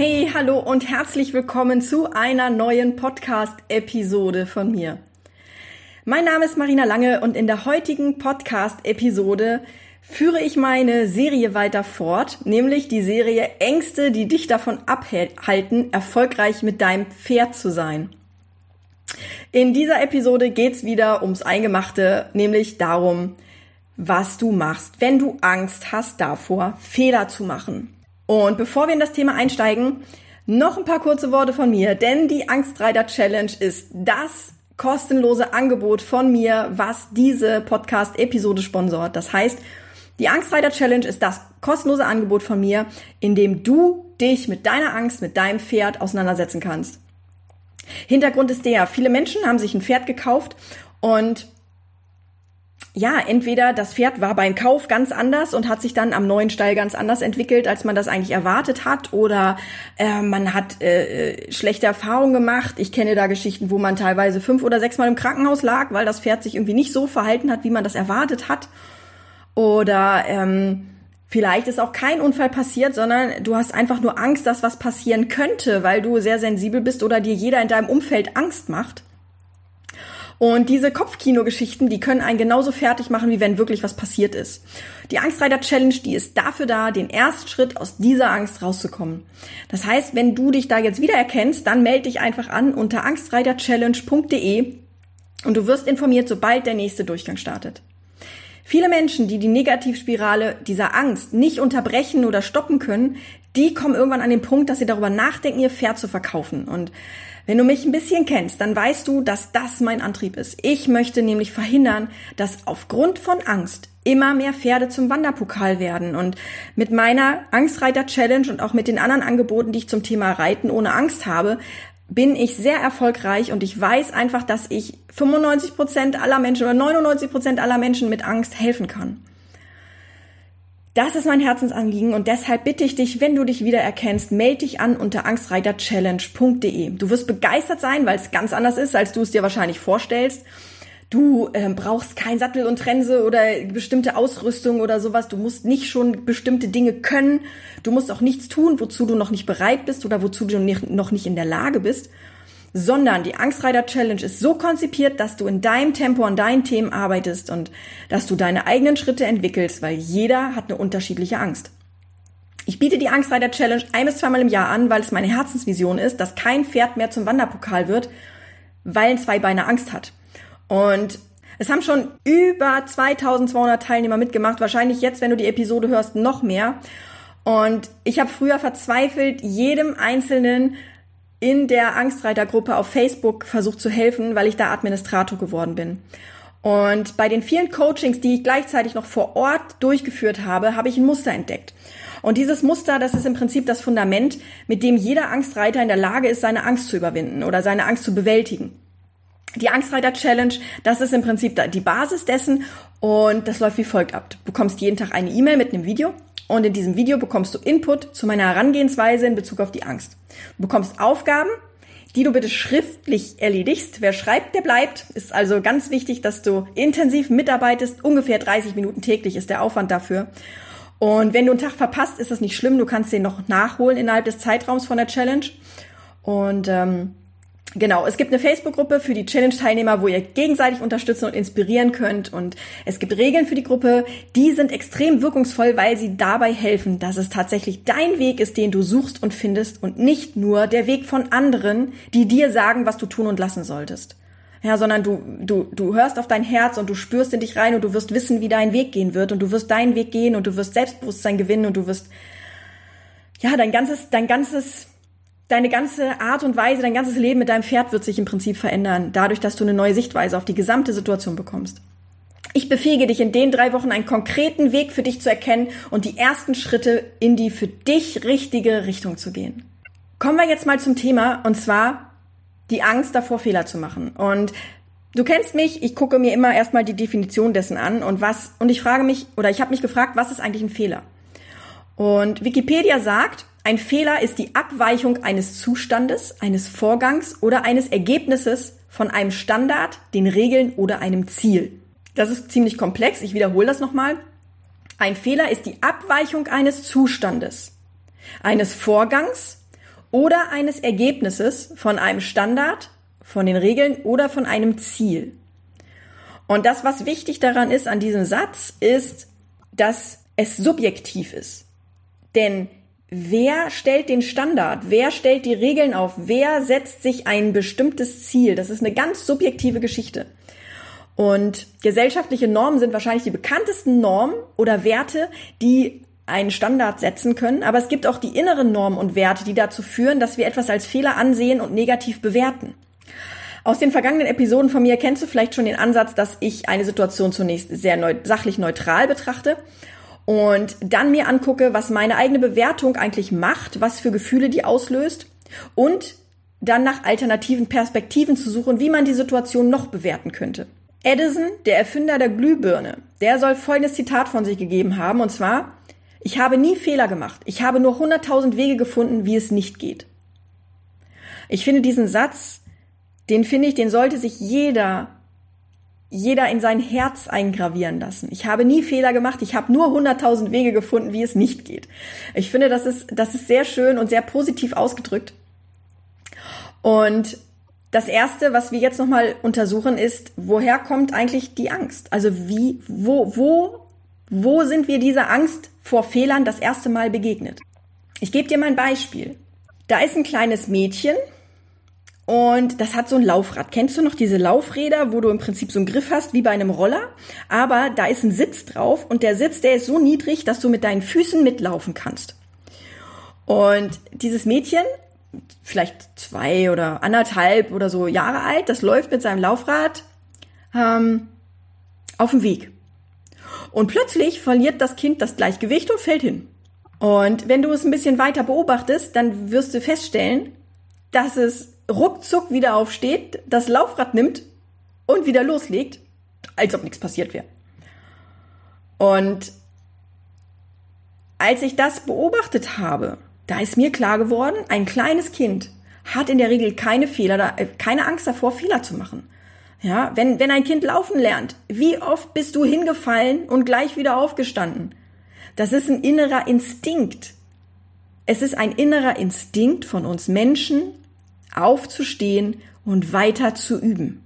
Hey, hallo und herzlich willkommen zu einer neuen Podcast-Episode von mir. Mein Name ist Marina Lange und in der heutigen Podcast-Episode führe ich meine Serie weiter fort, nämlich die Serie Ängste, die dich davon abhalten, erfolgreich mit deinem Pferd zu sein. In dieser Episode geht's wieder ums Eingemachte, nämlich darum, was du machst, wenn du Angst hast davor, Fehler zu machen. Und bevor wir in das Thema einsteigen, noch ein paar kurze Worte von mir, denn die Angstreiter Challenge ist das kostenlose Angebot von mir, was diese Podcast-Episode sponsort. Das heißt, die Angstreiter Challenge ist das kostenlose Angebot von mir, in dem du dich mit deiner Angst, mit deinem Pferd auseinandersetzen kannst. Hintergrund ist der, viele Menschen haben sich ein Pferd gekauft und ja, entweder das Pferd war beim Kauf ganz anders und hat sich dann am neuen Stall ganz anders entwickelt, als man das eigentlich erwartet hat, oder äh, man hat äh, äh, schlechte Erfahrungen gemacht. Ich kenne da Geschichten, wo man teilweise fünf oder sechs Mal im Krankenhaus lag, weil das Pferd sich irgendwie nicht so verhalten hat, wie man das erwartet hat. Oder ähm, vielleicht ist auch kein Unfall passiert, sondern du hast einfach nur Angst, dass was passieren könnte, weil du sehr sensibel bist oder dir jeder in deinem Umfeld Angst macht. Und diese Kopfkino-Geschichten, die können einen genauso fertig machen, wie wenn wirklich was passiert ist. Die Angstreiter Challenge, die ist dafür da, den ersten Schritt aus dieser Angst rauszukommen. Das heißt, wenn du dich da jetzt wiedererkennst, dann melde dich einfach an unter angstreiterchallenge.de und du wirst informiert, sobald der nächste Durchgang startet. Viele Menschen, die die Negativspirale dieser Angst nicht unterbrechen oder stoppen können, die kommen irgendwann an den Punkt, dass sie darüber nachdenken, ihr Pferd zu verkaufen. Und wenn du mich ein bisschen kennst, dann weißt du, dass das mein Antrieb ist. Ich möchte nämlich verhindern, dass aufgrund von Angst immer mehr Pferde zum Wanderpokal werden. Und mit meiner Angstreiter Challenge und auch mit den anderen Angeboten, die ich zum Thema Reiten ohne Angst habe, bin ich sehr erfolgreich und ich weiß einfach, dass ich 95 Prozent aller Menschen oder 99 Prozent aller Menschen mit Angst helfen kann. Das ist mein Herzensanliegen und deshalb bitte ich dich, wenn du dich wiedererkennst, melde dich an unter angstreiterchallenge.de. Du wirst begeistert sein, weil es ganz anders ist, als du es dir wahrscheinlich vorstellst. Du äh, brauchst kein Sattel und Trense oder bestimmte Ausrüstung oder sowas. Du musst nicht schon bestimmte Dinge können. Du musst auch nichts tun, wozu du noch nicht bereit bist oder wozu du noch nicht in der Lage bist sondern die Angstreiter Challenge ist so konzipiert, dass du in deinem Tempo an deinen Themen arbeitest und dass du deine eigenen Schritte entwickelst, weil jeder hat eine unterschiedliche Angst. Ich biete die Angstreiter Challenge ein bis zweimal im Jahr an, weil es meine Herzensvision ist, dass kein Pferd mehr zum Wanderpokal wird, weil ein Zweibeiner Angst hat. Und es haben schon über 2200 Teilnehmer mitgemacht, wahrscheinlich jetzt, wenn du die Episode hörst, noch mehr. Und ich habe früher verzweifelt jedem Einzelnen in der Angstreitergruppe auf Facebook versucht zu helfen, weil ich da Administrator geworden bin. Und bei den vielen Coachings, die ich gleichzeitig noch vor Ort durchgeführt habe, habe ich ein Muster entdeckt. Und dieses Muster, das ist im Prinzip das Fundament, mit dem jeder Angstreiter in der Lage ist, seine Angst zu überwinden oder seine Angst zu bewältigen. Die Angstreiter Challenge, das ist im Prinzip die Basis dessen und das läuft wie folgt ab. Du bekommst jeden Tag eine E-Mail mit einem Video und in diesem Video bekommst du Input zu meiner Herangehensweise in Bezug auf die Angst. Du bekommst Aufgaben, die du bitte schriftlich erledigst. Wer schreibt, der bleibt. Ist also ganz wichtig, dass du intensiv mitarbeitest. Ungefähr 30 Minuten täglich ist der Aufwand dafür. Und wenn du einen Tag verpasst, ist das nicht schlimm. Du kannst den noch nachholen innerhalb des Zeitraums von der Challenge. Und ähm, Genau, es gibt eine Facebook-Gruppe für die Challenge-Teilnehmer, wo ihr gegenseitig unterstützen und inspirieren könnt. Und es gibt Regeln für die Gruppe, die sind extrem wirkungsvoll, weil sie dabei helfen, dass es tatsächlich dein Weg ist, den du suchst und findest und nicht nur der Weg von anderen, die dir sagen, was du tun und lassen solltest. Ja, sondern du, du, du hörst auf dein Herz und du spürst in dich rein und du wirst wissen, wie dein Weg gehen wird und du wirst deinen Weg gehen und du wirst Selbstbewusstsein gewinnen und du wirst, ja, dein ganzes, dein ganzes deine ganze Art und Weise, dein ganzes Leben mit deinem Pferd wird sich im Prinzip verändern, dadurch, dass du eine neue Sichtweise auf die gesamte Situation bekommst. Ich befähige dich in den drei Wochen einen konkreten Weg für dich zu erkennen und die ersten Schritte in die für dich richtige Richtung zu gehen. Kommen wir jetzt mal zum Thema und zwar die Angst davor, Fehler zu machen. Und du kennst mich, ich gucke mir immer erstmal die Definition dessen an und was, und ich frage mich, oder ich habe mich gefragt, was ist eigentlich ein Fehler? Und Wikipedia sagt, ein Fehler ist die Abweichung eines Zustandes, eines Vorgangs oder eines Ergebnisses von einem Standard, den Regeln oder einem Ziel. Das ist ziemlich komplex. Ich wiederhole das nochmal. Ein Fehler ist die Abweichung eines Zustandes, eines Vorgangs oder eines Ergebnisses von einem Standard, von den Regeln oder von einem Ziel. Und das, was wichtig daran ist an diesem Satz, ist, dass es subjektiv ist. Denn wer stellt den Standard? Wer stellt die Regeln auf? Wer setzt sich ein bestimmtes Ziel? Das ist eine ganz subjektive Geschichte. Und gesellschaftliche Normen sind wahrscheinlich die bekanntesten Normen oder Werte, die einen Standard setzen können. Aber es gibt auch die inneren Normen und Werte, die dazu führen, dass wir etwas als Fehler ansehen und negativ bewerten. Aus den vergangenen Episoden von mir kennst du vielleicht schon den Ansatz, dass ich eine Situation zunächst sehr neu sachlich neutral betrachte und dann mir angucke, was meine eigene Bewertung eigentlich macht, was für Gefühle die auslöst und dann nach alternativen Perspektiven zu suchen, wie man die Situation noch bewerten könnte. Edison, der Erfinder der Glühbirne, der soll folgendes Zitat von sich gegeben haben, und zwar, ich habe nie Fehler gemacht, ich habe nur 100.000 Wege gefunden, wie es nicht geht. Ich finde diesen Satz, den finde ich, den sollte sich jeder jeder in sein Herz eingravieren lassen. Ich habe nie Fehler gemacht, ich habe nur 100.000 Wege gefunden, wie es nicht geht. Ich finde, das ist, das ist sehr schön und sehr positiv ausgedrückt. Und das erste, was wir jetzt nochmal untersuchen, ist, woher kommt eigentlich die Angst? Also wie, wo, wo, wo sind wir dieser Angst vor Fehlern das erste Mal begegnet? Ich gebe dir mal ein Beispiel. Da ist ein kleines Mädchen, und das hat so ein Laufrad. Kennst du noch diese Laufräder, wo du im Prinzip so einen Griff hast, wie bei einem Roller? Aber da ist ein Sitz drauf und der Sitz, der ist so niedrig, dass du mit deinen Füßen mitlaufen kannst. Und dieses Mädchen, vielleicht zwei oder anderthalb oder so Jahre alt, das läuft mit seinem Laufrad ähm, auf dem Weg. Und plötzlich verliert das Kind das Gleichgewicht und fällt hin. Und wenn du es ein bisschen weiter beobachtest, dann wirst du feststellen, dass es ruckzuck wieder aufsteht, das Laufrad nimmt und wieder loslegt, als ob nichts passiert wäre. Und als ich das beobachtet habe, da ist mir klar geworden, ein kleines Kind hat in der Regel keine Fehler, äh, keine Angst davor, Fehler zu machen. Ja, wenn, wenn ein Kind laufen lernt, wie oft bist du hingefallen und gleich wieder aufgestanden? Das ist ein innerer Instinkt. Es ist ein innerer Instinkt von uns Menschen, aufzustehen und weiter zu üben.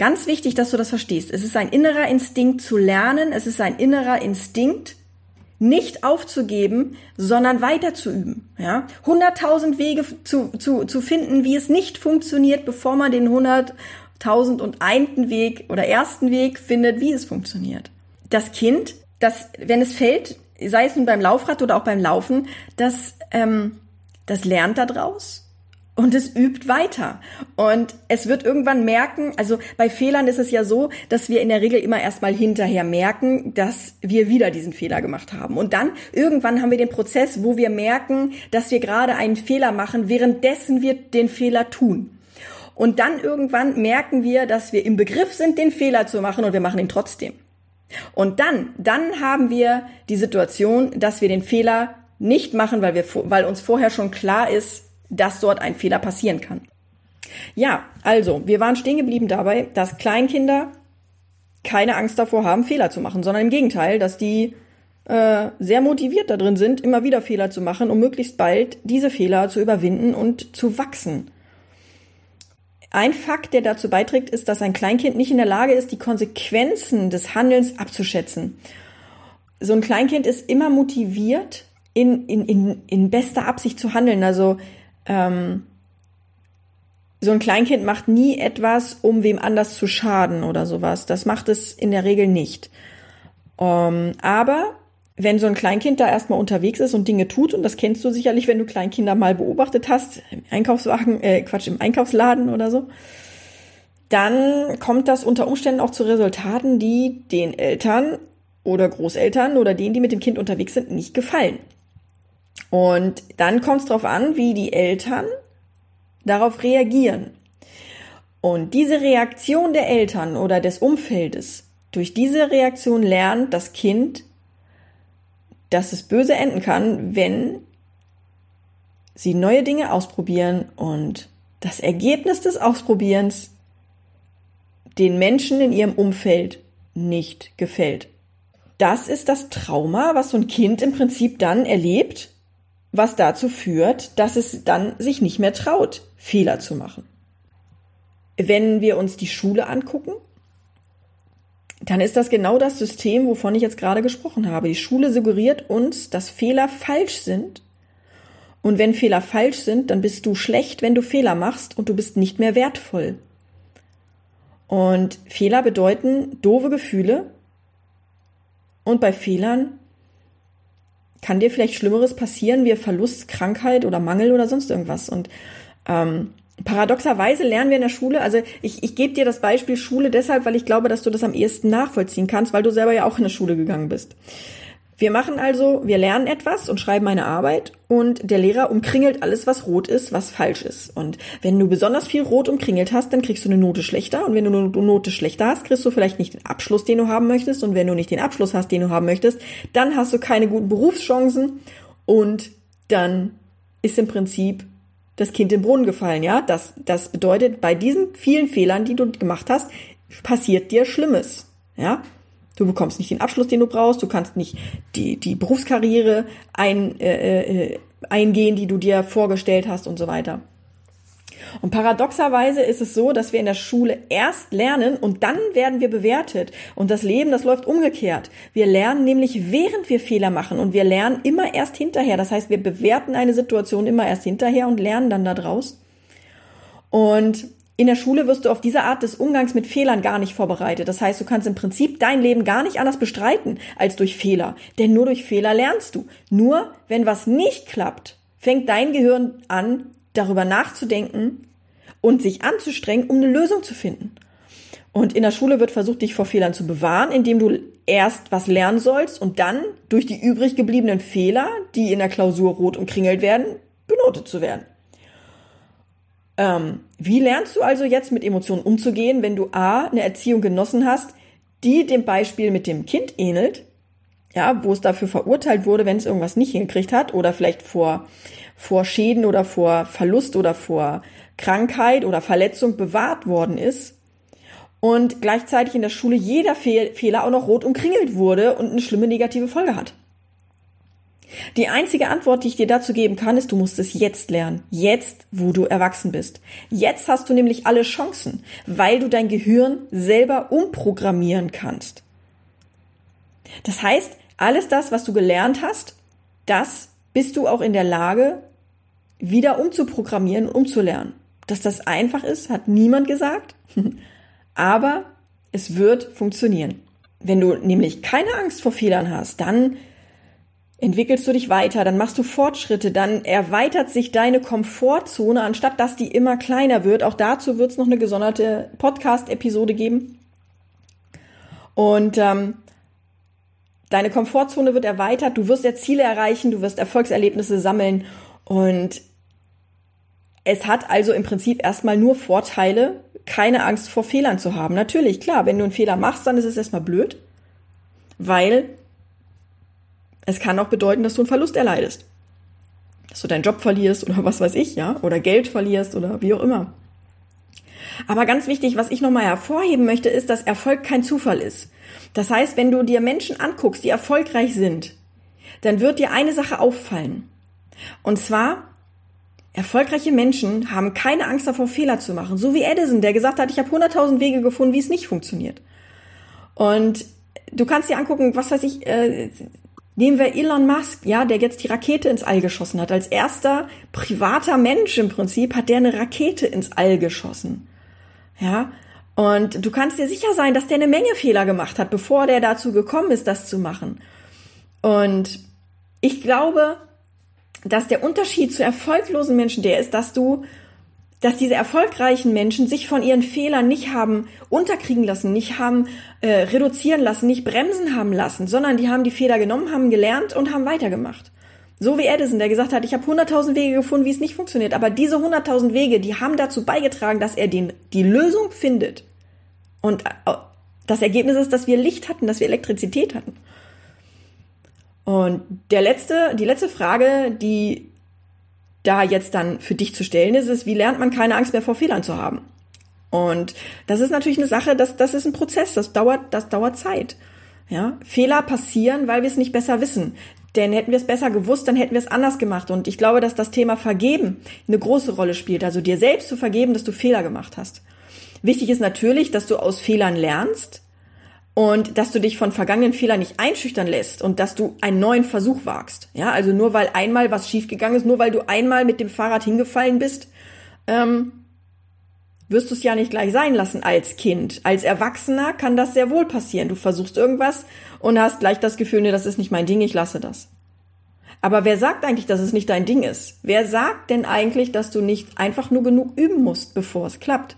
Ganz wichtig, dass du das verstehst. Es ist ein innerer Instinkt zu lernen, es ist ein innerer Instinkt, nicht aufzugeben, sondern weiter zu üben. Ja? 100.000 Wege zu, zu, zu finden, wie es nicht funktioniert, bevor man den 100.000 und einen Weg oder ersten Weg findet, wie es funktioniert. Das Kind, das, wenn es fällt, sei es nun beim Laufrad oder auch beim Laufen, das, ähm, das lernt daraus und es übt weiter. Und es wird irgendwann merken, also bei Fehlern ist es ja so, dass wir in der Regel immer erstmal hinterher merken, dass wir wieder diesen Fehler gemacht haben. Und dann irgendwann haben wir den Prozess, wo wir merken, dass wir gerade einen Fehler machen, währenddessen wir den Fehler tun. Und dann irgendwann merken wir, dass wir im Begriff sind, den Fehler zu machen und wir machen ihn trotzdem. Und dann, dann haben wir die Situation, dass wir den Fehler nicht machen, weil wir, weil uns vorher schon klar ist, dass dort ein Fehler passieren kann. Ja, also, wir waren stehen geblieben dabei, dass Kleinkinder keine Angst davor haben, Fehler zu machen, sondern im Gegenteil, dass die äh, sehr motiviert da drin sind, immer wieder Fehler zu machen, um möglichst bald diese Fehler zu überwinden und zu wachsen. Ein Fakt, der dazu beiträgt, ist, dass ein Kleinkind nicht in der Lage ist, die Konsequenzen des Handelns abzuschätzen. So ein Kleinkind ist immer motiviert, in, in, in, in bester Absicht zu handeln. Also ähm, so ein Kleinkind macht nie etwas, um wem anders zu schaden oder sowas. Das macht es in der Regel nicht. Ähm, aber wenn so ein Kleinkind da erstmal unterwegs ist und Dinge tut, und das kennst du sicherlich, wenn du Kleinkinder mal beobachtet hast, im Einkaufswagen, äh, Quatsch, im Einkaufsladen oder so, dann kommt das unter Umständen auch zu Resultaten, die den Eltern oder Großeltern oder denen, die mit dem Kind unterwegs sind, nicht gefallen. Und dann kommt es darauf an, wie die Eltern darauf reagieren. Und diese Reaktion der Eltern oder des Umfeldes, durch diese Reaktion lernt das Kind, dass es böse enden kann, wenn sie neue Dinge ausprobieren und das Ergebnis des Ausprobierens den Menschen in ihrem Umfeld nicht gefällt. Das ist das Trauma, was so ein Kind im Prinzip dann erlebt, was dazu führt, dass es dann sich nicht mehr traut, Fehler zu machen. Wenn wir uns die Schule angucken, dann ist das genau das System, wovon ich jetzt gerade gesprochen habe. Die Schule suggeriert uns, dass Fehler falsch sind. Und wenn Fehler falsch sind, dann bist du schlecht, wenn du Fehler machst und du bist nicht mehr wertvoll. Und Fehler bedeuten doofe Gefühle. Und bei Fehlern kann dir vielleicht Schlimmeres passieren wie Verlust, Krankheit oder Mangel oder sonst irgendwas. Und ähm, Paradoxerweise lernen wir in der Schule, also ich, ich gebe dir das Beispiel Schule deshalb, weil ich glaube, dass du das am ehesten nachvollziehen kannst, weil du selber ja auch in der Schule gegangen bist. Wir machen also, wir lernen etwas und schreiben eine Arbeit und der Lehrer umkringelt alles, was rot ist, was falsch ist. Und wenn du besonders viel rot umkringelt hast, dann kriegst du eine Note schlechter. Und wenn du eine Note schlechter hast, kriegst du vielleicht nicht den Abschluss, den du haben möchtest. Und wenn du nicht den Abschluss hast, den du haben möchtest, dann hast du keine guten Berufschancen und dann ist im Prinzip das Kind in den Brunnen gefallen, ja? Das, das bedeutet, bei diesen vielen Fehlern, die du gemacht hast, passiert dir Schlimmes, ja? Du bekommst nicht den Abschluss, den du brauchst, du kannst nicht die, die Berufskarriere ein, äh, äh, eingehen, die du dir vorgestellt hast und so weiter. Und paradoxerweise ist es so, dass wir in der Schule erst lernen und dann werden wir bewertet. Und das Leben, das läuft umgekehrt. Wir lernen nämlich, während wir Fehler machen und wir lernen immer erst hinterher. Das heißt, wir bewerten eine Situation immer erst hinterher und lernen dann daraus. Und in der Schule wirst du auf diese Art des Umgangs mit Fehlern gar nicht vorbereitet. Das heißt, du kannst im Prinzip dein Leben gar nicht anders bestreiten als durch Fehler. Denn nur durch Fehler lernst du. Nur wenn was nicht klappt, fängt dein Gehirn an, darüber nachzudenken und sich anzustrengen, um eine Lösung zu finden. Und in der Schule wird versucht, dich vor Fehlern zu bewahren, indem du erst was lernen sollst und dann durch die übrig gebliebenen Fehler, die in der Klausur rot umkringelt werden, benotet zu werden. Ähm, wie lernst du also jetzt mit Emotionen umzugehen, wenn du A, eine Erziehung genossen hast, die dem Beispiel mit dem Kind ähnelt, ja, wo es dafür verurteilt wurde, wenn es irgendwas nicht hingekriegt hat oder vielleicht vor, vor Schäden oder vor Verlust oder vor Krankheit oder Verletzung bewahrt worden ist und gleichzeitig in der Schule jeder Fehl Fehler auch noch rot umkringelt wurde und eine schlimme negative Folge hat. Die einzige Antwort, die ich dir dazu geben kann, ist, du musst es jetzt lernen. Jetzt, wo du erwachsen bist. Jetzt hast du nämlich alle Chancen, weil du dein Gehirn selber umprogrammieren kannst. Das heißt, alles das, was du gelernt hast, das bist du auch in der Lage, wieder umzuprogrammieren und umzulernen. Dass das einfach ist, hat niemand gesagt. Aber es wird funktionieren. Wenn du nämlich keine Angst vor Fehlern hast, dann entwickelst du dich weiter, dann machst du Fortschritte, dann erweitert sich deine Komfortzone, anstatt dass die immer kleiner wird. Auch dazu wird es noch eine gesonderte Podcast-Episode geben. Und ähm, Deine Komfortzone wird erweitert, du wirst ja Ziele erreichen, du wirst Erfolgserlebnisse sammeln und es hat also im Prinzip erstmal nur Vorteile, keine Angst vor Fehlern zu haben. Natürlich, klar, wenn du einen Fehler machst, dann ist es erstmal blöd, weil es kann auch bedeuten, dass du einen Verlust erleidest. Dass du deinen Job verlierst oder was weiß ich, ja, oder Geld verlierst oder wie auch immer. Aber ganz wichtig, was ich nochmal hervorheben möchte, ist, dass Erfolg kein Zufall ist. Das heißt, wenn du dir Menschen anguckst, die erfolgreich sind, dann wird dir eine Sache auffallen. Und zwar, erfolgreiche Menschen haben keine Angst davor, Fehler zu machen. So wie Edison, der gesagt hat, ich habe 100.000 Wege gefunden, wie es nicht funktioniert. Und du kannst dir angucken, was weiß ich, äh, nehmen wir Elon Musk, ja, der jetzt die Rakete ins All geschossen hat. Als erster privater Mensch im Prinzip hat der eine Rakete ins All geschossen. Ja, und du kannst dir sicher sein, dass der eine Menge Fehler gemacht hat, bevor der dazu gekommen ist, das zu machen. Und ich glaube, dass der Unterschied zu erfolglosen Menschen der ist, dass du dass diese erfolgreichen Menschen sich von ihren Fehlern nicht haben unterkriegen lassen, nicht haben äh, reduzieren lassen, nicht bremsen haben lassen, sondern die haben die Fehler genommen, haben gelernt und haben weitergemacht. So wie Edison, der gesagt hat, ich habe 100.000 Wege gefunden, wie es nicht funktioniert. Aber diese 100.000 Wege, die haben dazu beigetragen, dass er den, die Lösung findet. Und äh, das Ergebnis ist, dass wir Licht hatten, dass wir Elektrizität hatten. Und der letzte, die letzte Frage, die da jetzt dann für dich zu stellen ist, ist, wie lernt man keine Angst mehr vor Fehlern zu haben? Und das ist natürlich eine Sache, das, das ist ein Prozess, das dauert, das dauert Zeit. Ja, Fehler passieren, weil wir es nicht besser wissen. Denn hätten wir es besser gewusst, dann hätten wir es anders gemacht. Und ich glaube, dass das Thema Vergeben eine große Rolle spielt. Also dir selbst zu vergeben, dass du Fehler gemacht hast. Wichtig ist natürlich, dass du aus Fehlern lernst und dass du dich von vergangenen Fehlern nicht einschüchtern lässt und dass du einen neuen Versuch wagst. Ja, also nur weil einmal was schiefgegangen ist, nur weil du einmal mit dem Fahrrad hingefallen bist, ähm, wirst du es ja nicht gleich sein lassen als Kind. Als Erwachsener kann das sehr wohl passieren. Du versuchst irgendwas und hast gleich das Gefühl, nee, das ist nicht mein Ding, ich lasse das. Aber wer sagt eigentlich, dass es nicht dein Ding ist? Wer sagt denn eigentlich, dass du nicht einfach nur genug üben musst, bevor es klappt?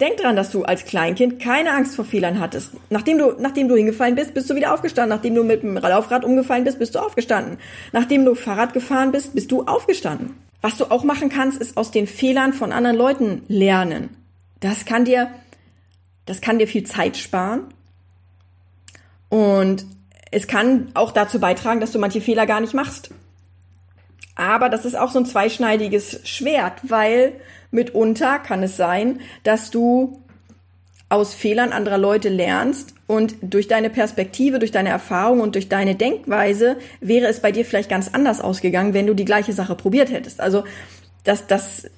Denk dran, dass du als Kleinkind keine Angst vor Fehlern hattest. Nachdem du, nachdem du hingefallen bist, bist du wieder aufgestanden. Nachdem du mit dem Laufrad umgefallen bist, bist du aufgestanden. Nachdem du Fahrrad gefahren bist, bist du aufgestanden. Was du auch machen kannst, ist aus den Fehlern von anderen Leuten lernen. Das kann dir, das kann dir viel Zeit sparen. Und es kann auch dazu beitragen, dass du manche Fehler gar nicht machst. Aber das ist auch so ein zweischneidiges Schwert, weil mitunter kann es sein, dass du aus Fehlern anderer Leute lernst und durch deine Perspektive, durch deine Erfahrung und durch deine Denkweise wäre es bei dir vielleicht ganz anders ausgegangen, wenn du die gleiche Sache probiert hättest. Also das, das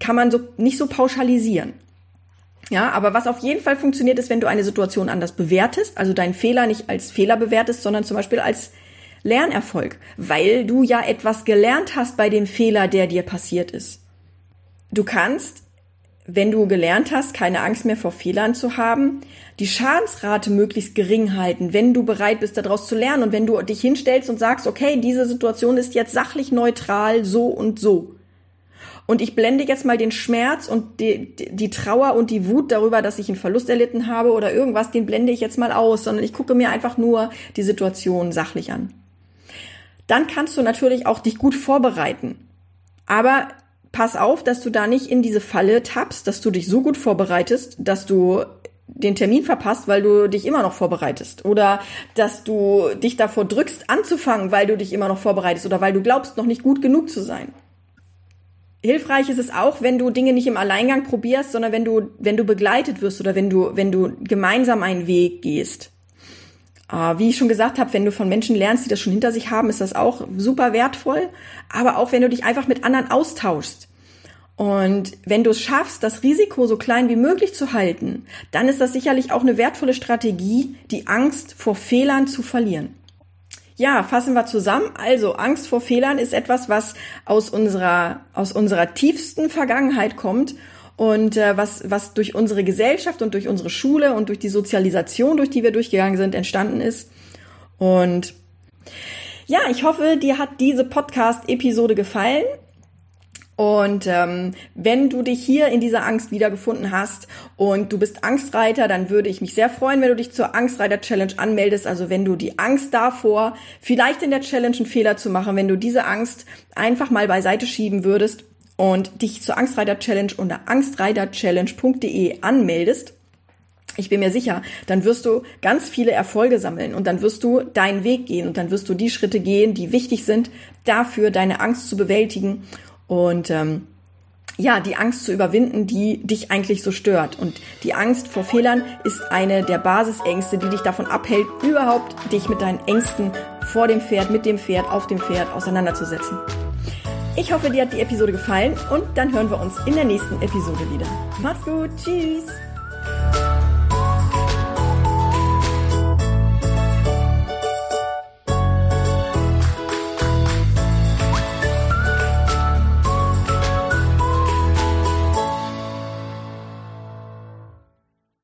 kann man so nicht so pauschalisieren. Ja, aber was auf jeden Fall funktioniert, ist, wenn du eine Situation anders bewertest, also deinen Fehler nicht als Fehler bewertest, sondern zum Beispiel als Lernerfolg, weil du ja etwas gelernt hast bei dem Fehler, der dir passiert ist. Du kannst, wenn du gelernt hast, keine Angst mehr vor Fehlern zu haben, die Schadensrate möglichst gering halten, wenn du bereit bist, daraus zu lernen und wenn du dich hinstellst und sagst, okay, diese Situation ist jetzt sachlich neutral, so und so. Und ich blende jetzt mal den Schmerz und die, die, Trauer und die Wut darüber, dass ich einen Verlust erlitten habe oder irgendwas, den blende ich jetzt mal aus, sondern ich gucke mir einfach nur die Situation sachlich an dann kannst du natürlich auch dich gut vorbereiten. Aber pass auf, dass du da nicht in diese Falle tappst, dass du dich so gut vorbereitest, dass du den Termin verpasst, weil du dich immer noch vorbereitest. Oder dass du dich davor drückst, anzufangen, weil du dich immer noch vorbereitest oder weil du glaubst, noch nicht gut genug zu sein. Hilfreich ist es auch, wenn du Dinge nicht im Alleingang probierst, sondern wenn du, wenn du begleitet wirst oder wenn du, wenn du gemeinsam einen Weg gehst. Äh, wie ich schon gesagt habe, wenn du von Menschen lernst, die das schon hinter sich haben, ist das auch super wertvoll. Aber auch wenn du dich einfach mit anderen austauschst. Und wenn du es schaffst, das Risiko so klein wie möglich zu halten, dann ist das sicherlich auch eine wertvolle Strategie, die Angst vor Fehlern zu verlieren. Ja, fassen wir zusammen. Also Angst vor Fehlern ist etwas, was aus unserer, aus unserer tiefsten Vergangenheit kommt und äh, was, was durch unsere Gesellschaft und durch unsere Schule und durch die Sozialisation, durch die wir durchgegangen sind, entstanden ist. Und ja, ich hoffe, dir hat diese Podcast-Episode gefallen. Und ähm, wenn du dich hier in dieser Angst wiedergefunden hast und du bist Angstreiter, dann würde ich mich sehr freuen, wenn du dich zur Angstreiter Challenge anmeldest. Also wenn du die Angst davor, vielleicht in der Challenge einen Fehler zu machen, wenn du diese Angst einfach mal beiseite schieben würdest und dich zur Angstreiter Challenge unter angstreiterchallenge.de anmeldest, ich bin mir sicher, dann wirst du ganz viele Erfolge sammeln und dann wirst du deinen Weg gehen und dann wirst du die Schritte gehen, die wichtig sind, dafür deine Angst zu bewältigen und ähm, ja, die Angst zu überwinden, die dich eigentlich so stört. Und die Angst vor Fehlern ist eine der Basisängste, die dich davon abhält, überhaupt dich mit deinen Ängsten vor dem Pferd, mit dem Pferd, auf dem Pferd auseinanderzusetzen. Ich hoffe, dir hat die Episode gefallen und dann hören wir uns in der nächsten Episode wieder. Macht's gut, tschüss!